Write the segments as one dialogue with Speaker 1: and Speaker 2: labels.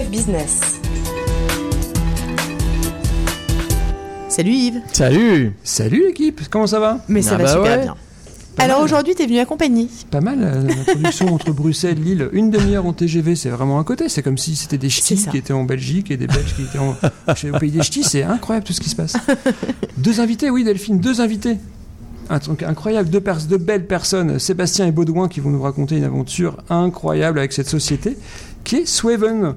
Speaker 1: Business.
Speaker 2: Salut Yves.
Speaker 3: Salut
Speaker 4: Salut l'équipe, comment ça va?
Speaker 2: Mais ça
Speaker 3: Ah
Speaker 2: va
Speaker 3: bah
Speaker 2: super
Speaker 3: ouais.
Speaker 2: bien. Alors aujourd'hui, t'es venu accompagner.
Speaker 4: Pas mal, euh, la production entre Bruxelles et Lille, une demi-heure en TGV, c'est vraiment à côté. C'est comme si c'était des ch'tis qui étaient en Belgique et des Belges qui étaient en, au pays des ch'tis. C'est incroyable tout ce qui se passe. Deux invités, oui Delphine, deux invités. Un truc incroyable, deux, pers- deux belles personnes, Sébastien et Baudouin, qui vont nous raconter une aventure incroyable avec cette société qui est Swaven.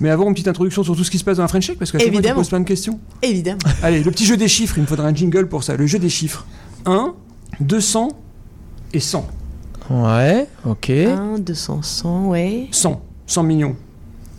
Speaker 4: Mais avant, une petite introduction sur tout ce qui se passe dans la French Tech, parce que chaque fois, tu poses plein de questions.
Speaker 2: Évidemment.
Speaker 4: Allez, le petit jeu des chiffres, il me faudra un jingle pour ça. Le jeu des chiffres. 1, 200 et 100.
Speaker 3: Ouais, ok.
Speaker 2: 1, 200, 100, ouais.
Speaker 4: 100. 100 millions.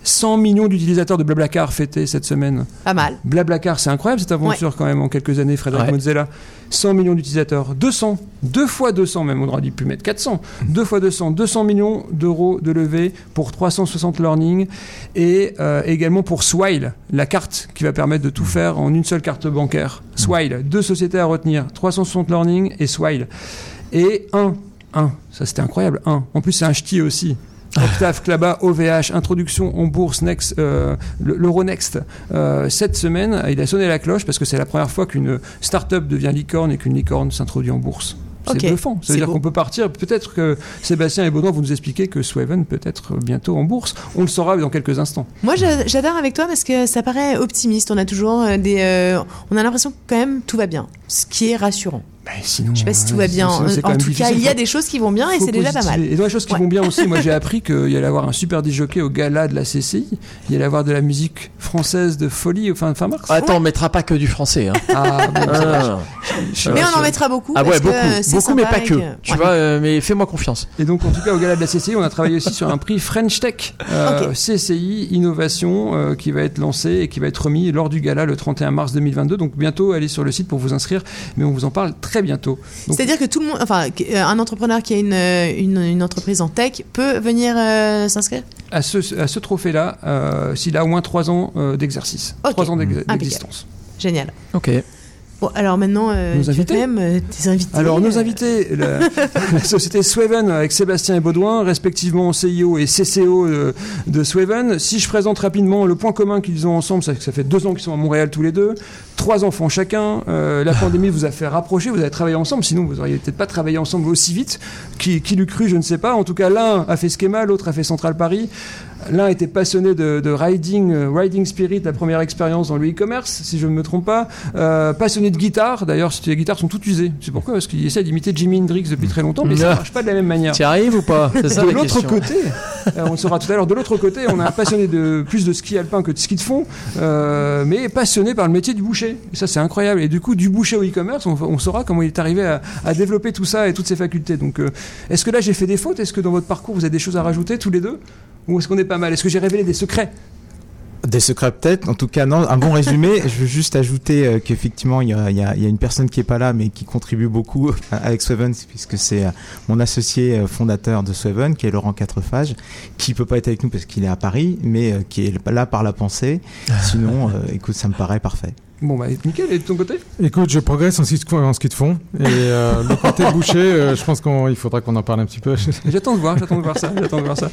Speaker 4: 100 millions d'utilisateurs de Blablacar fêtés cette semaine.
Speaker 2: Pas mal.
Speaker 4: Blablacar, c'est incroyable cette aventure quand même en quelques années, Frédéric
Speaker 3: Ouais.
Speaker 4: Mozzella. 100 millions d'utilisateurs. 200. Deux fois 200 même, on aurait dû plus mettre 400. Deux fois 200. 200 millions d'euros de levée pour 360 learning et euh, également pour Swile, la carte qui va permettre de tout faire en une seule carte bancaire. Swile, deux sociétés à retenir. 360 learning et Swile. Et 1. 1. Ça c'était incroyable. 1. En plus c'est un ch'ti aussi. Octave, Klaba, OVH, introduction en bourse Next, euh, le- l'Euronext. Euh, cette semaine, il a sonné la cloche parce que c'est la première fois qu'une start-up devient licorne et qu'une licorne s'introduit en bourse. C'est
Speaker 2: Ok.
Speaker 4: bluffant. Ça veut dire qu'on peut partir. Peut-être que Sébastien et Baudouin vont nous expliquer que Swaven peut être bientôt en bourse. On le saura dans quelques instants.
Speaker 2: Moi, j'a- j'adore avec toi parce que ça paraît optimiste. On a toujours euh, des. euh, on a l'impression que quand même tout va bien, ce qui est rassurant.
Speaker 4: Mais sinon,
Speaker 2: Je sais pas si tout
Speaker 4: euh,
Speaker 2: va bien. En tout cas, il y a des choses qui vont bien et c'est déjà pas mal.
Speaker 4: Et dans les choses qui
Speaker 2: Ouais.
Speaker 4: vont bien aussi, moi j'ai appris qu'il y allait avoir un super disjockey au gala de la CCI. Il y allait avoir de la musique française de folie fin, fin mars.
Speaker 3: Attends, on mettra pas que du français. Hein.
Speaker 4: Ah, bon.
Speaker 3: Ah.
Speaker 4: Je
Speaker 2: Mais on en mettra beaucoup.
Speaker 3: Ah ouais, beaucoup,
Speaker 2: euh, c'est
Speaker 3: beaucoup, mais pas que. Tu
Speaker 2: ouais.
Speaker 3: vois, euh, mais fais-moi confiance.
Speaker 4: Et donc, en tout cas, au gala de la CCI, on a travaillé aussi sur un prix French Tech, euh. CCI Innovation, euh, qui va être lancé et qui va être remis lors du gala le 31 mars 2022. Donc, bientôt, allez sur le site pour vous inscrire, mais on vous en parle très bientôt. Donc,
Speaker 2: C'est-à-dire que tout le monde, enfin, euh, un entrepreneur qui a une, euh, une, une entreprise en tech peut venir euh, s'inscrire?
Speaker 4: à ce, à ce trophée-là, euh, s'il a au moins 3 ans euh, d'exercice,
Speaker 2: Ok.
Speaker 4: 3 ans d'existence.
Speaker 2: Génial.
Speaker 3: Ok.
Speaker 2: Bon, alors maintenant, euh,
Speaker 4: Nos invités
Speaker 2: même euh, tes invités.
Speaker 4: Alors, nos
Speaker 2: euh,
Speaker 4: invités, la, la société Swaven avec Sébastien et Baudouin, respectivement CIO et CCO de, de Swaven. Si je présente rapidement le point commun qu'ils ont ensemble, c'est que ça fait deux ans qu'ils sont à Montréal tous les deux, trois enfants chacun. Euh, la pandémie vous a fait rapprocher, vous avez travaillé ensemble, sinon vous auriez peut-être pas travaillé ensemble aussi vite. Qui, qui l'eût cru, je ne sais pas. En tout cas, l'un a fait Schema, l'autre a fait Central Paris. L'un était passionné de, de riding, euh, riding spirit, la première expérience dans le e-commerce, si je ne me trompe pas. Euh, passionné de guitare, d'ailleurs, les guitares sont toutes usées. C'est pourquoi Parce qu'il essaie d'imiter Jimi Hendrix depuis très longtemps, mais ça ne marche pas de la même manière.
Speaker 3: Tu y arrives ou pas? C'est ça
Speaker 4: De
Speaker 3: la
Speaker 4: l'autre côté, euh, on le saura tout à l'heure, de l'autre côté, on a un passionné de plus de ski alpin que de ski de fond, mais passionné par le métier du boucher. Et ça, c'est incroyable. Et du coup, du boucher au e-commerce, on, on saura comment il est arrivé à, à développer tout ça et toutes ses facultés. Donc, est-ce que là, j'ai fait des fautes? Est-ce que dans votre parcours, vous avez des choses à rajouter tous les deux? Ou est-ce qu'on est pas mal Est-ce que j'ai révélé des secrets
Speaker 5: Des secrets peut-être, en tout cas non, un bon résumé. Je veux juste ajouter euh, qu'effectivement il y a, il y a- il y a une personne qui est pas là mais qui contribue beaucoup avec Swaven puisque c'est euh, mon associé euh, fondateur de Swaven qui est Laurent Quatrefages qui peut pas être avec nous parce qu'il est à Paris mais euh, qui est là par la pensée. Sinon euh, écoute ça me paraît parfait.
Speaker 4: Bon, bah, nickel. Et de ton côté?
Speaker 6: Écoute, je progresse en ski de, en ski de fond. Et euh, le côté boucher, euh, je pense qu'il faudra qu'on en parle un petit peu.
Speaker 4: J'attends de voir, j'attends de voir ça, j'attends de voir ça.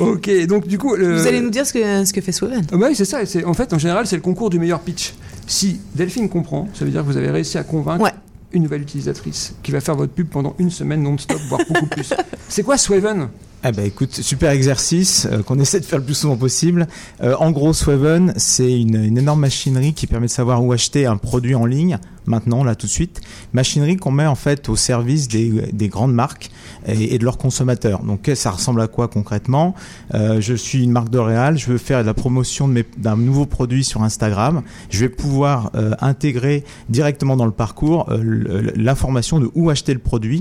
Speaker 4: Ok, donc du coup, le-
Speaker 2: Vous allez nous dire ce que, ce que fait Swaven.
Speaker 4: Ah bah oui, c'est ça. C'est en fait en général c'est le concours du meilleur pitch. Si Delphine comprend, ça veut dire que vous avez réussi à convaincre
Speaker 2: Ouais.
Speaker 4: une nouvelle utilisatrice qui va faire votre pub pendant une semaine non-stop, voire beaucoup plus. C'est quoi Swaven?
Speaker 5: Eh ben écoute, super exercice euh, qu'on essaie de faire le plus souvent possible. Euh, en gros, Swaven, c'est une, une énorme machinerie qui permet de savoir où acheter un produit en ligne, maintenant, là, tout de suite. Machinerie qu'on met en fait au service des, des grandes marques et, et de leurs consommateurs. Donc ça ressemble à quoi concrètement? Euh, Je suis une marque de Réal, je veux faire de la promotion d'un nouveau produit sur Instagram. Je vais pouvoir euh, intégrer directement dans le parcours euh, l'information de où acheter le produit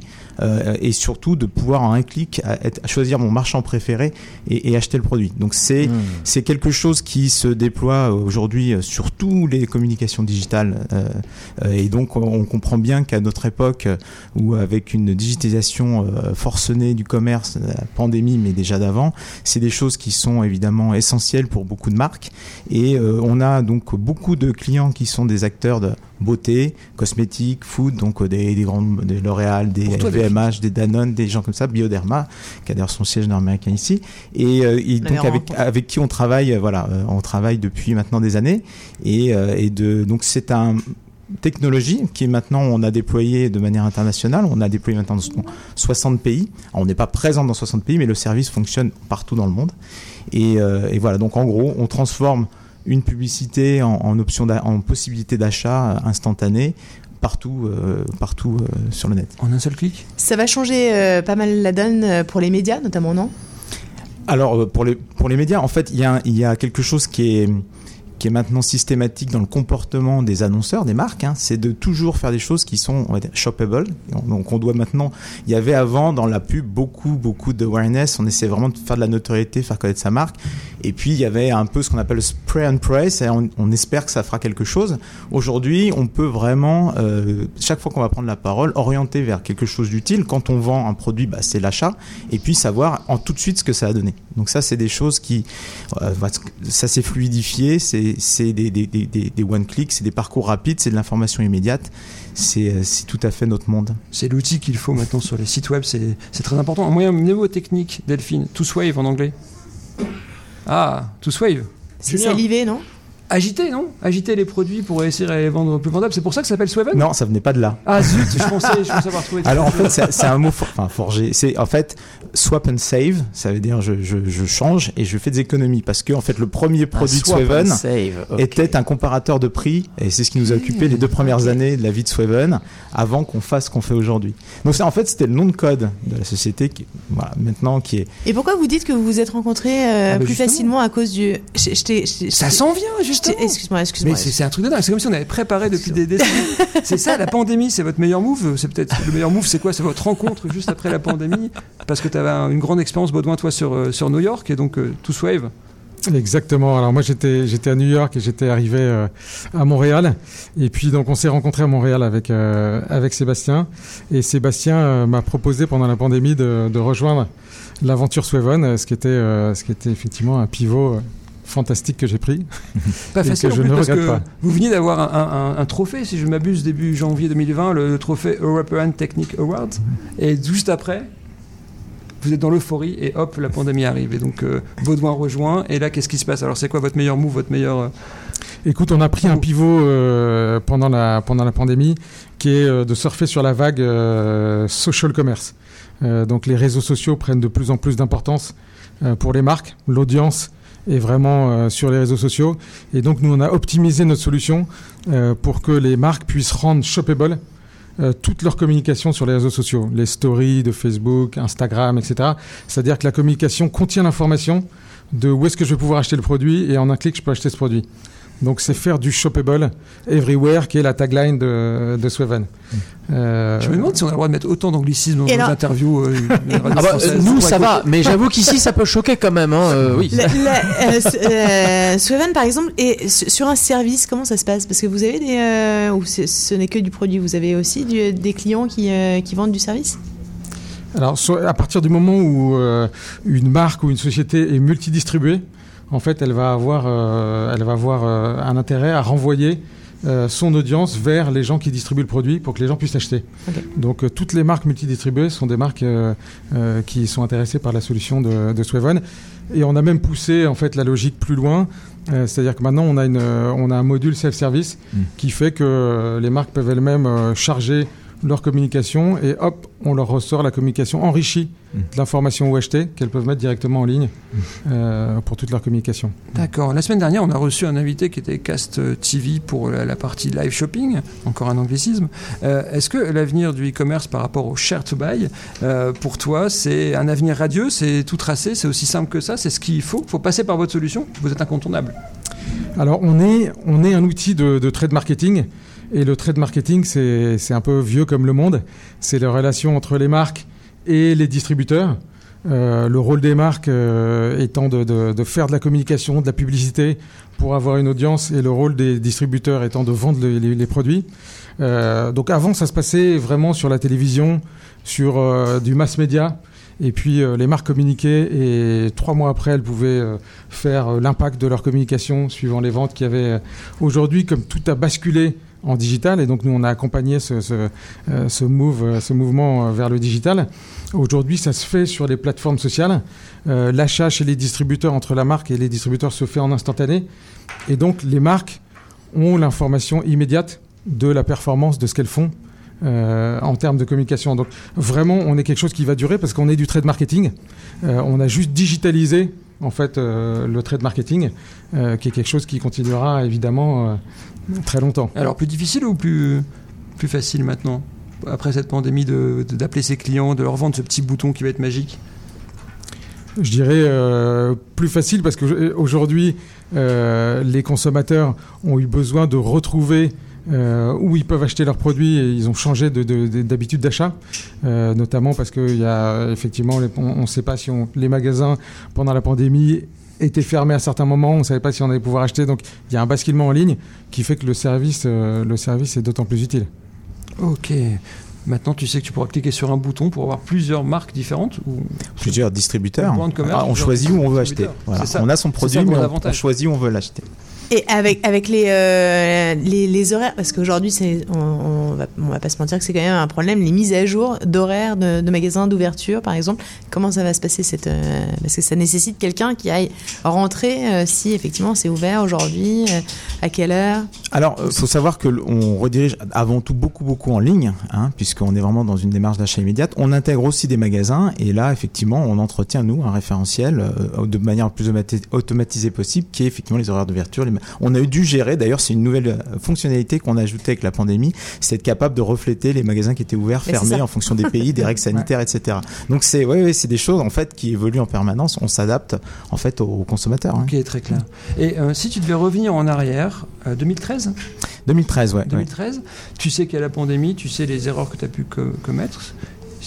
Speaker 5: et surtout de pouvoir en un clic à, être- à choisir mon marchand préféré et, et acheter le produit. Donc c'est
Speaker 3: Hmm.
Speaker 5: c'est quelque chose qui se déploie aujourd'hui sur toutes les communications digitales et donc on, comprend bien qu'à notre époque, euh, où avec une digitalisation euh, forcenée du commerce, la pandémie, mais déjà d'avant, c'est des choses qui sont évidemment essentielles pour beaucoup de marques. Et euh, on a donc beaucoup de clients qui sont des acteurs de beauté, cosmétiques, food, donc euh, des, des grandes, des L'Oréal, des LVMH, des Danone, des gens comme ça, Bioderma, qui a d'ailleurs son siège nord-américain ici, et, euh, et
Speaker 2: On
Speaker 5: donc avec, qui on travaille, euh, voilà, euh, on travaille depuis maintenant des années, et, euh, et de, donc c'est un technologie qui maintenant on a déployé de manière internationale, on a déployé maintenant dans 60 pays. Alors, on n'est pas présent dans 60 pays, mais le service fonctionne partout dans le monde. Et, euh, et voilà, donc en gros, on transforme une publicité en, en option, en possibilité d'achat instantanée partout, euh, partout euh, sur le net.
Speaker 4: En un seul clic?
Speaker 2: Ça va changer euh, pas mal la donne pour les médias, notamment, non?
Speaker 5: Alors pour les pour les médias, en fait, il y a un- il y a quelque chose qui est qui est maintenant systématique dans le comportement des annonceurs, des marques, hein, c'est de toujours faire des choses qui sont on va dire, shoppable. Donc on doit maintenant, il y avait avant dans la pub beaucoup beaucoup de awareness, on essayait vraiment de faire de la notoriété, faire connaître sa marque. Et puis il y avait un peu ce qu'on appelle le spray and pray, c'est on, espère que ça fera quelque chose. Aujourd'hui, on peut vraiment euh, chaque fois qu'on va prendre la parole, orienter vers quelque chose d'utile. Quand on vend un produit, bah, c'est l'achat, et puis savoir en tout de suite ce que ça a donné. Donc ça, c'est des choses qui, euh, ça s'est fluidifié, c'est des, des, des, des, des one-click, c'est des parcours rapides, c'est de l'information immédiate. C'est euh, c'est tout à fait notre monde.
Speaker 4: C'est l'outil qu'il faut maintenant sur les sites web, c'est très important. Un moyen mnémotechnique, Delphine, to swave en anglais. Ah, to swave.
Speaker 2: C'est salivé, non?
Speaker 4: Agiter, non? Agiter les produits pour essayer de les vendre plus vendables. C'est pour ça que ça s'appelle Swaven?
Speaker 5: Non, ça venait pas de là.
Speaker 4: Ah zut, je pensais, je pensais avoir trouvé.
Speaker 5: Alors en fait, c'est un mot for- enfin, forgé. C'est en fait swap and save. Ça veut dire je, je, je change et je fais des économies parce que en fait le premier produit de
Speaker 3: ok.
Speaker 5: était un comparateur de prix et c'est ce qui nous a occupé les deux premières années de la vie de Swaven avant qu'on fasse ce qu'on fait aujourd'hui. Donc c'est en fait c'était le nom de code de la société qui voilà, maintenant qui est
Speaker 2: Et pourquoi vous dites que vous vous êtes rencontrés euh,
Speaker 4: Ah bah
Speaker 2: plus
Speaker 4: justement.
Speaker 2: facilement à cause du. je- je t'ai- je- je-
Speaker 4: Ça s'en vient, justement.
Speaker 2: T'ai- Excuse-moi,
Speaker 4: Mais
Speaker 2: excuse-moi.
Speaker 4: c'est c'est un truc de dingue. C'est comme si on avait préparé depuis des décennies. c'est ça, la pandémie, c'est votre meilleur move. C'est peut-être le meilleur move, c'est quoi? C'est votre rencontre juste après la pandémie, parce que tu avais une grande expérience, Baudouin, toi, sur, euh, sur New York, et donc euh, To Swave.
Speaker 6: Exactement. Alors moi j'étais j'étais à New York et j'étais arrivé euh, à Montréal et puis donc on s'est rencontré à Montréal avec euh, avec Sébastien et Sébastien euh, m'a proposé pendant la pandémie de, de rejoindre l'aventure euh, ce qui était euh, ce qui était effectivement un pivot euh, fantastique que j'ai pris.
Speaker 4: Pas facile
Speaker 6: que
Speaker 4: en
Speaker 6: je
Speaker 4: plus,
Speaker 6: ne
Speaker 4: parce
Speaker 6: regrette
Speaker 4: que
Speaker 6: pas.
Speaker 4: vous veniez d'avoir un, un- un trophée, si je ne m'abuse, début janvier 2020, le trophée European Technique Award. Et juste après, vous êtes dans l'euphorie et hop, la pandémie arrive. Et donc, euh, Baudouin rejoint. Et là, qu'est-ce qui se passe? Alors, c'est quoi votre meilleur move, votre meilleur. euh,
Speaker 6: Écoute, on a pris un pivot euh, pendant la pendant la pandémie qui est euh, de surfer sur la vague social commerce. Donc les réseaux sociaux prennent de plus en plus d'importance pour les marques. L'audience est vraiment euh, sur les réseaux sociaux et donc nous on a optimisé notre solution euh, pour que les marques puissent rendre shoppable euh, toute leur communication sur les réseaux sociaux, les stories de Facebook, Instagram, etc. C'est-à-dire que la communication contient l'information de où est-ce que je vais pouvoir acheter le produit et en un clic je peux acheter ce produit. Donc c'est faire du shoppable everywhere qui est la tagline de, de Swaven. Euh,
Speaker 4: Je me demande si on a le droit de mettre autant d'anglicisme dans nos interviews. euh,
Speaker 3: Ah bah, euh, nous, ça va, mais j'avoue qu'ici, ça peut choquer quand même. Hein, euh, oui.
Speaker 2: La- la- euh, s- euh, Swaven, par exemple, et sur un service, comment ça se passe? Parce que vous avez des. euh, ou ce n'est que du produit, vous avez aussi du- des clients qui, euh, qui vendent du service?
Speaker 6: Alors, so- à partir du moment où euh, une marque ou une société est multidistribuée, en fait, elle va avoir, euh, elle va avoir euh, un intérêt à renvoyer euh, son audience vers les gens qui distribuent le produit pour que les gens puissent l'acheter.
Speaker 2: Ok.
Speaker 6: Donc, euh, toutes les marques multidistribuées sont des marques euh, euh, qui sont intéressées par la solution de, de. Et on a même poussé en fait la logique plus loin. Euh, C'est-à-dire que maintenant, on a, une, on a un module self-service
Speaker 5: Mm.
Speaker 6: qui fait que les marques peuvent elles-mêmes euh, charger leur communication et hop, on leur ressort la communication enrichie
Speaker 5: Mm.
Speaker 6: de l'information OHT qu'elles peuvent mettre directement en ligne euh, pour toute leur communication.
Speaker 4: D'accord. La semaine dernière, on a reçu un invité qui était Cast TV pour la, la partie live shopping, encore un anglicisme. Euh, Est-ce que l'avenir du e-commerce par rapport au share to buy, euh, pour toi, c'est un avenir radieux, c'est tout tracé, c'est aussi simple que ça, c'est ce qu'il faut Il faut passer par votre solution Vous êtes incontournable.
Speaker 6: Alors, on est, on est un outil de, de trade marketing. Et le trade marketing, c'est un peu vieux comme le monde. C'est la relation entre les marques et les distributeurs. Euh, le rôle des marques euh, étant de, de- de faire de la communication, de la publicité pour avoir une audience et le rôle des distributeurs étant de vendre les, les- les produits. Euh, donc avant, ça se passait vraiment sur la télévision, sur euh, du mass média. Et puis euh, les marques communiquaient et trois mois après, elles pouvaient euh, faire euh, l'impact de leur communication suivant les ventes qu'il y avait. Aujourd'hui, comme tout a basculé en digital, et donc nous on a accompagné ce, mouvement vers le digital. Aujourd'hui, ça se fait sur les plateformes sociales. L'achat chez les distributeurs entre la marque et les distributeurs se fait en instantané. Et donc, les marques ont l'information immédiate de la performance de ce qu'elles font euh, en termes de communication. Donc, vraiment, on est quelque chose qui va durer parce qu'on est du trade marketing. Euh, on a juste digitalisé en fait euh, le trade marketing, qui est quelque chose qui continuera évidemment très longtemps.
Speaker 4: Alors, plus difficile ou plus, plus facile maintenant après cette pandémie d'appeler ses clients, de leur vendre ce petit bouton qui va être magique?
Speaker 6: Je dirais euh, plus facile parce qu'aujourd'hui, euh, les consommateurs ont eu besoin de retrouver euh, où ils peuvent acheter leurs produits et ils ont changé de- de- de- d'habitude d'achat, euh, notamment parce qu'il y a effectivement, on ne sait pas si on- les magasins pendant la pandémie étaient fermés à certains moments, on ne savait pas si on allait pouvoir acheter, donc il y a un basculement en ligne qui fait que le service, euh, le service est d'autant plus utile.
Speaker 4: Ok. Maintenant, tu sais que tu pourras cliquer sur un bouton pour avoir plusieurs marques différentes ou...
Speaker 5: Plusieurs distributeurs.
Speaker 4: Commerce,
Speaker 5: Ah, on
Speaker 4: plusieurs
Speaker 5: choisit où on veut acheter. Voilà. On a son produit, mais on,
Speaker 4: avantage.
Speaker 5: on choisit où on veut l'acheter.
Speaker 2: Et avec, euh, les, horaires, parce qu'aujourd'hui, on, on, va, pas se mentir que c'est quand même un problème, les mises à jour d'horaires de, magasins d'ouverture, par exemple. Comment ça va se passer euh, Parce que ça nécessite quelqu'un qui aille rentrer euh, si effectivement c'est ouvert aujourd'hui, à quelle heure?
Speaker 5: Alors, il faut savoir que l- on redirige avant tout beaucoup, beaucoup en ligne, hein, puisqu'on est vraiment dans une démarche d'achat immédiate. On intègre aussi des magasins, et là, effectivement, on entretient, nous, un référentiel de manière plus automati- automatisée possible, qui est effectivement les horaires d'ouverture. les On a dû gérer, d'ailleurs, c'est une nouvelle euh, fonctionnalité qu'on a ajoutée avec la pandémie, c'est être capable de refléter les magasins qui étaient ouverts,
Speaker 2: Mais
Speaker 5: fermés, en fonction des pays, des règles sanitaires, etc. Donc, c'est ouais, ouais, c'est des choses, en fait, qui évoluent en permanence. On s'adapte, en fait, aux consommateurs. hein.
Speaker 4: Ok, très clair. Et euh, si tu devais revenir en arrière, euh, 2013
Speaker 5: 2013, ouais. ouais.
Speaker 4: 2013, tu sais qu'il y a la pandémie, tu sais les erreurs que tu as pu co- commettre.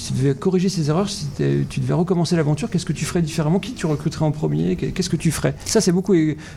Speaker 4: Si tu devais corriger ces erreurs, si tu devais recommencer l'aventure, qu'est-ce que tu ferais différemment? Qui tu recruterais en premier? Qu'est-ce que tu ferais? Ça, c'est beaucoup,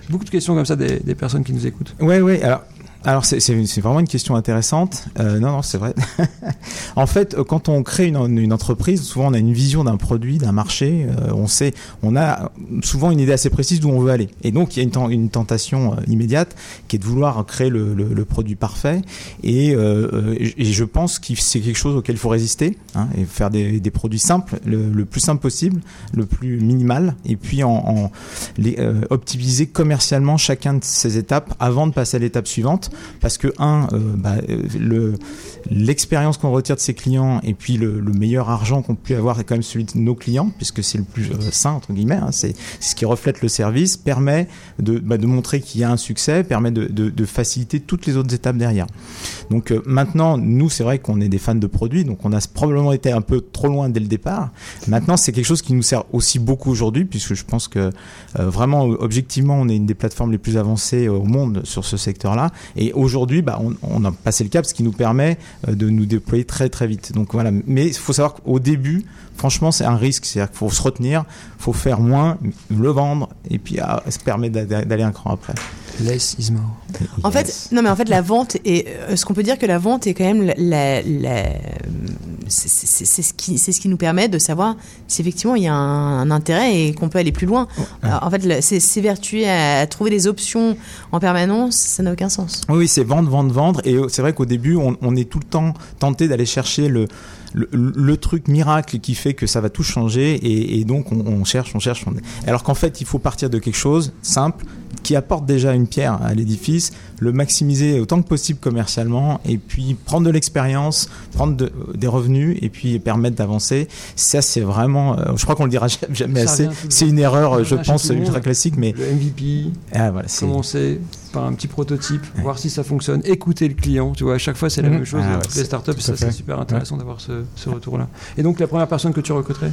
Speaker 4: beaucoup de questions comme ça des, des personnes qui nous écoutent.
Speaker 5: Ouais, ouais. Alors, alors c'est vraiment une question intéressante. Euh, non, non, c'est vrai. en fait, euh, quand on crée une, entreprise, souvent on a une vision d'un produit, d'un marché. euh, on sait, on a souvent une idée assez précise d'où on veut aller. Et donc, il y a une, une tentation immédiate qui est de vouloir créer le, produit parfait. Et, je pense que c'est quelque chose auquel il faut résister hein, et faire des, produits simples, le, plus simple possible, le plus minimal, et puis en, en les, optimiser commercialement chacun de ces étapes avant de passer à l'étape suivante parce que un euh, bah, le l'expérience qu'on retire de ses clients et puis le, le meilleur argent qu'on peut avoir est quand même celui de nos clients puisque c'est le plus euh, sain entre guillemets hein, c'est ce qui reflète le service permet de, bah, de montrer qu'il y a un succès permet de, faciliter toutes les autres étapes derrière. Donc euh, maintenant nous c'est vrai qu'on est des fans de produits donc on a probablement été un peu trop loin dès le départ. Maintenant c'est quelque chose qui nous sert aussi beaucoup aujourd'hui puisque je pense que euh, vraiment objectivement on est une des plateformes les plus avancées au monde sur ce secteur là et aujourd'hui bah, on, on a passé le cap ce qui nous permet euh, de nous déployer très très vite donc voilà mais il faut savoir qu'au début franchement c'est un risque c'est à dire qu'il faut se retenir faut faire moins le vendre et puis ah, ça permet d'a- d'aller un cran après
Speaker 4: Less is more.
Speaker 2: En
Speaker 5: Yes.
Speaker 2: fait, non, mais en fait, la vente est. euh, ce qu'on peut dire que la vente est quand même la. la- la- c'est ce qui, c'est ce qui nous permet de savoir si effectivement il y a un, un intérêt et qu'on peut aller plus loin. Alors, en fait, s'évertuer à, à trouver des options en permanence, ça n'a aucun sens.
Speaker 5: Oui, c'est vendre, vendre, vendre. Et euh, c'est vrai qu'au début, on, on est tout le temps tenté d'aller chercher le, le, le truc miracle qui fait que ça va tout changer. Et, et donc, on, on cherche, on cherche. on- Alors qu'en fait, il faut partir de quelque chose simple qui apporte déjà une pierre à l'édifice, le maximiser autant que possible commercialement, et puis prendre de l'expérience, prendre de- des revenus, et puis permettre d'avancer. Ça, c'est vraiment, euh, je crois qu'on le dira jamais,
Speaker 4: Ça
Speaker 5: assez. C'est une erreur, je pense, ultra classique, mais
Speaker 4: Le MVP,
Speaker 5: ah, voilà,
Speaker 4: commencer par un petit prototype, voir si ça fonctionne, écouter le client. Tu vois, à chaque fois, c'est la
Speaker 6: Mhm.
Speaker 4: même chose.
Speaker 5: Ah
Speaker 4: les startups, ça, c'est super intéressant d'avoir ce, ce retour-là. Et donc, la première personne que tu recruterais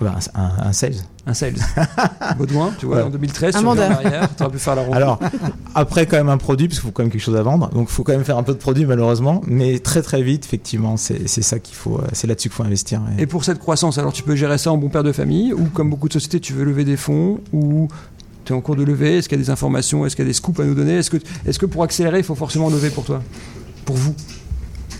Speaker 5: Bah, un, un sales.
Speaker 4: Un sales. Baudouin, tu vois,
Speaker 5: Ouais.
Speaker 4: en 2013,
Speaker 2: Un
Speaker 4: tu tu aurais pu faire la ronde.
Speaker 5: Alors, après, quand même un produit, parce qu'il faut quand même quelque chose à vendre. Donc, il faut quand même faire un peu de produit, malheureusement. Mais très, très vite, effectivement, c'est c'est ça qu'il faut, euh, c'est là-dessus qu'il faut investir. Et-
Speaker 4: Et pour cette croissance, alors tu peux gérer ça en bon père de famille, ou comme beaucoup de sociétés, tu veux lever des fonds, ou tu es en cours de levée, est-ce qu'il y a des informations, est-ce qu'il y a des scoops à nous donner? Est-ce que, que pour accélérer, il faut forcément lever pour toi? Pour vous?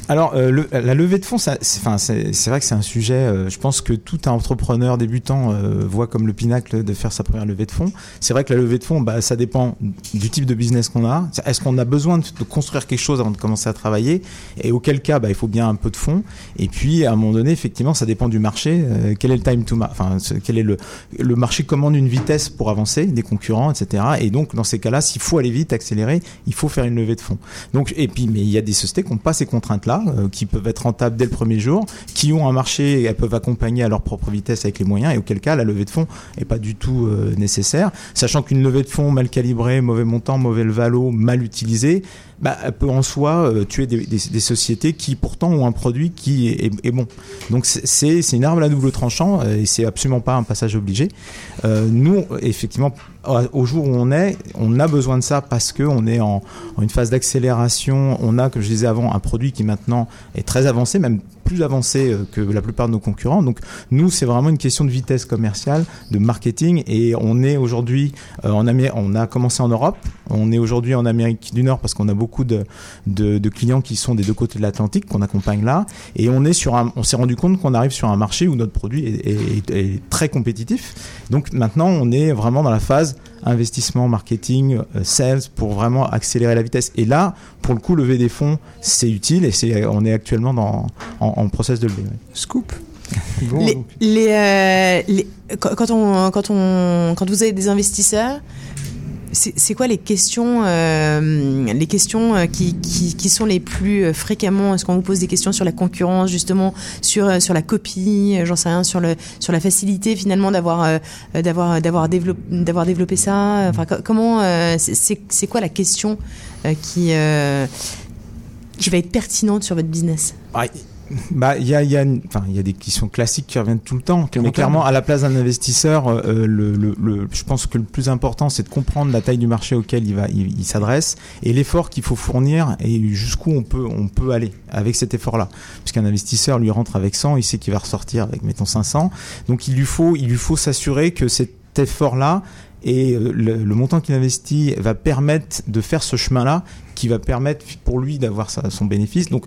Speaker 5: Alors, euh, le- la levée de fonds, c'est vrai que c'est un sujet, euh, je pense que tout un entrepreneur débutant euh, voit comme le pinacle de faire sa première levée de fonds. C'est vrai que la levée de fonds, bah, ça dépend du type de business qu'on a. Est-ce qu'on a besoin de, de construire quelque chose avant de commencer à travailler? Et auquel cas, bah, il faut bien un peu de fonds. Et puis, à un moment donné, effectivement, ça dépend du marché. Euh, quel est le time to enfin, quel est le, le marché commande une vitesse pour avancer, des concurrents, etc. Et donc, dans ces cas-là, s'il faut aller vite, accélérer, il faut faire une levée de fonds. Donc, et puis, mais il y a des sociétés qui n'ont pas ces contraintes-là, euh, qui peuvent être rentables dès le premier jour, qui ont un marché et elles peuvent accompagner à leur propre vitesse avec les moyens, et auquel cas, la levée de fonds est pas du tout euh, nécessaire. Sachant qu'une levée de fonds mal calibrée, mauvais montant, mauvais valo, mal utilisée, bah, peut en soi euh, tuer des, sociétés qui pourtant ont un produit qui est, bon. Donc c'est- une arme à double tranchant euh, et c'est absolument pas un passage obligé. Euh, nous, effectivement, au jour où on est, on a besoin de ça parce que on est en, en une phase d'accélération. On a, comme je disais avant, un produit qui maintenant est très avancé, même plus avancé euh, que la plupart de nos concurrents. Donc nous, c'est vraiment une question de vitesse commerciale, de marketing, et on est aujourd'hui euh, en Amérique. On a commencé en Europe, on est aujourd'hui en Amérique du Nord parce qu'on a beaucoup de, clients qui sont des deux côtés de l'Atlantique qu'on accompagne là, et on est sur un. On s'est rendu compte qu'on arrive sur un marché où notre produit est très compétitif. Donc maintenant, on est vraiment dans la phase investissement, marketing, euh, sales pour vraiment accélérer la vitesse. Et là, pour le coup, lever des fonds, c'est utile et c'est, on est actuellement dans, en, en process de lever. ouais.
Speaker 4: Scoop Bon,
Speaker 2: Les,
Speaker 4: donc,
Speaker 2: les, euh, les- quand, quand on, quand, on, quand vous avez des investisseurs, c'est quoi les questions, euh, les questions euh, qui, qui, sont les plus euh, fréquemment Est-ce qu'on vous pose des questions sur la concurrence, justement, sur, sur la copie, j'en sais rien, sur, le, sur la facilité finalement d'avoir développé, développé ça? Enfin, co- comment euh, c'est- quoi la question qui qui va être pertinente sur votre business?
Speaker 5: Bah, il y a, y, y des questions classiques qui reviennent tout le temps. Mais clairement, à la place d'un investisseur, euh, le, le, le- je pense que le plus important, c'est de comprendre la taille du marché auquel il va, il, il s'adresse et l'effort qu'il faut fournir et jusqu'où on peut, on peut aller avec cet effort-là. Puisqu'un investisseur lui rentre avec 100, il sait qu'il va ressortir avec mettons 500. Donc il lui faut, il lui faut s'assurer que cet effort-là et euh, le, le montant qu'il investit va permettre de faire ce chemin-là qui va permettre pour lui d'avoir son bénéfice. Donc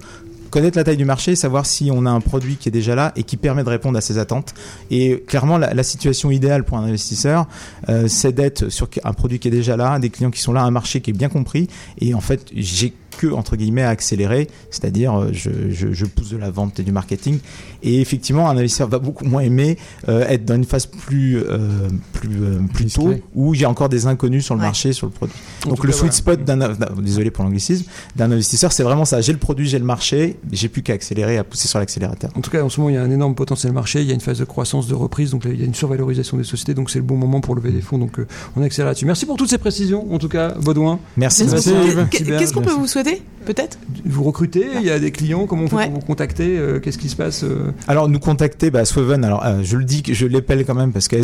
Speaker 5: connaître la taille du marché, savoir si on a un produit qui est déjà là et qui permet de répondre à ses attentes. Et clairement, la, situation idéale pour un investisseur, euh, c'est d'être sur un produit qui est déjà là, des clients qui sont là, un marché qui est bien compris. Et en fait, j'ai que entre guillemets à accélérer, c'est-à-dire euh, je, je, je pousse de la vente et du marketing. Et effectivement, un investisseur va beaucoup moins aimer euh, être dans une phase plus euh, plus euh, plus tôt où il y a encore des inconnus sur le
Speaker 2: Ouais.
Speaker 5: marché, sur le produit.
Speaker 4: En
Speaker 5: Donc le
Speaker 4: cas,
Speaker 5: sweet spot d'un, d'un- désolé pour l'anglicisme, d'un investisseur, c'est vraiment ça. J'ai le produit, j'ai le marché, j'ai plus qu'à accélérer, à pousser sur l'accélérateur.
Speaker 4: En tout cas, en ce moment, il y a un énorme potentiel marché, il y a une phase de croissance, de reprise, donc là, il y a une survalorisation des sociétés, donc c'est le bon moment pour lever des fonds, donc euh, on accélère là-dessus. Merci pour toutes ces précisions, en tout cas, Baudouin.
Speaker 5: Merci.
Speaker 2: Qu'est-ce qu'on peut
Speaker 6: Merci.
Speaker 2: vous souhaiter Peut-être
Speaker 4: Vous recrutez, il y a des clients, comment on fait
Speaker 2: Ouais.
Speaker 4: pour vous contacter euh, Qu'est-ce qui se passe euh
Speaker 5: Alors nous contacter, bah, Swaven, alors euh, je le dis, que je l'épelle quand même parce que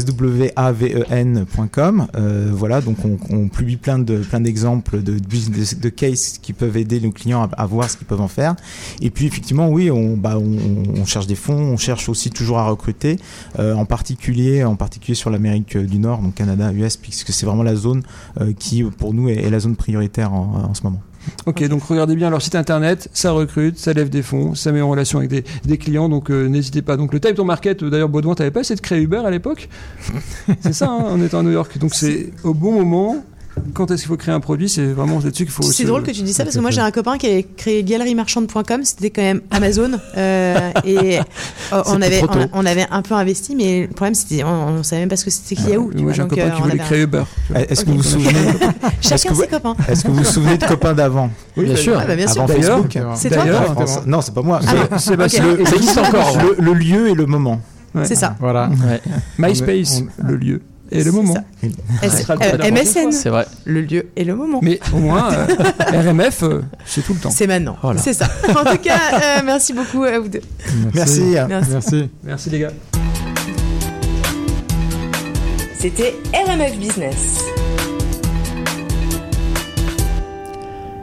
Speaker 5: swaven.com, euh, voilà, donc on, on publie plein de plein d'exemples de, cases qui peuvent aider nos clients à, à voir ce qu'ils peuvent en faire. Et puis effectivement, oui, on, bah, on, on cherche des fonds, on cherche aussi toujours à recruter, euh, en particulier en particulier sur l'Amérique du Nord, donc Canada, US, puisque c'est vraiment la zone euh, qui pour nous est, est la zone prioritaire en, en ce moment.
Speaker 4: Ok, donc regardez bien leur site internet, ça recrute, ça lève des fonds, ça met en relation avec des, des clients, donc euh, n'hésitez pas. Donc le Time to Market, euh, d'ailleurs, Baudouin, t'avais pas essayé de créer Uber à l'époque? C'est ça, hein, en étant à New York. Donc c'est au bon moment. Quand est-ce qu'il faut créer un produit C'est vraiment là-dessus qu'il faut.
Speaker 2: C'est drôle que tu dis ça parce que moi j'ai un copain qui avait créé galerie-marchande.com, c'était quand même Amazon euh, et euh, on avait
Speaker 3: trop tôt.
Speaker 2: on, on avait un peu investi mais le problème c'était on, on savait même pas ce que c'était qui Yahoo.
Speaker 4: Moi j'ai un copain
Speaker 2: euh,
Speaker 4: qui voulait
Speaker 2: avait
Speaker 4: créer Uber.
Speaker 5: Euh, Est-ce que vous vous souvenez
Speaker 2: Chacun ses copains.
Speaker 5: Est-ce que vous vous souvenez de copains d'avant
Speaker 4: Oui,
Speaker 3: Bien sûr.
Speaker 2: Ah bah bien sûr.
Speaker 5: Avant Facebook
Speaker 2: C'est toi
Speaker 5: Non, c'est pas moi. C'est-
Speaker 2: bon
Speaker 4: Sébastien,
Speaker 2: Ok.
Speaker 3: Ça existe encore.
Speaker 5: le, lieu et le moment.
Speaker 2: C'est ça.
Speaker 6: Voilà.
Speaker 4: MySpace, le lieu et le moment.
Speaker 2: ça.
Speaker 4: Ouais.
Speaker 2: euh, MSN,
Speaker 3: c'est vrai.
Speaker 2: le lieu et le moment.
Speaker 4: Mais au moins, euh, RMF, euh, c'est tout le temps.
Speaker 2: C'est maintenant.
Speaker 3: Voilà.
Speaker 2: C'est ça. En tout cas, euh, merci beaucoup à vous deux.
Speaker 5: Merci.
Speaker 2: Merci.
Speaker 6: Merci.
Speaker 4: Merci les gars.
Speaker 2: C'était RMF Business.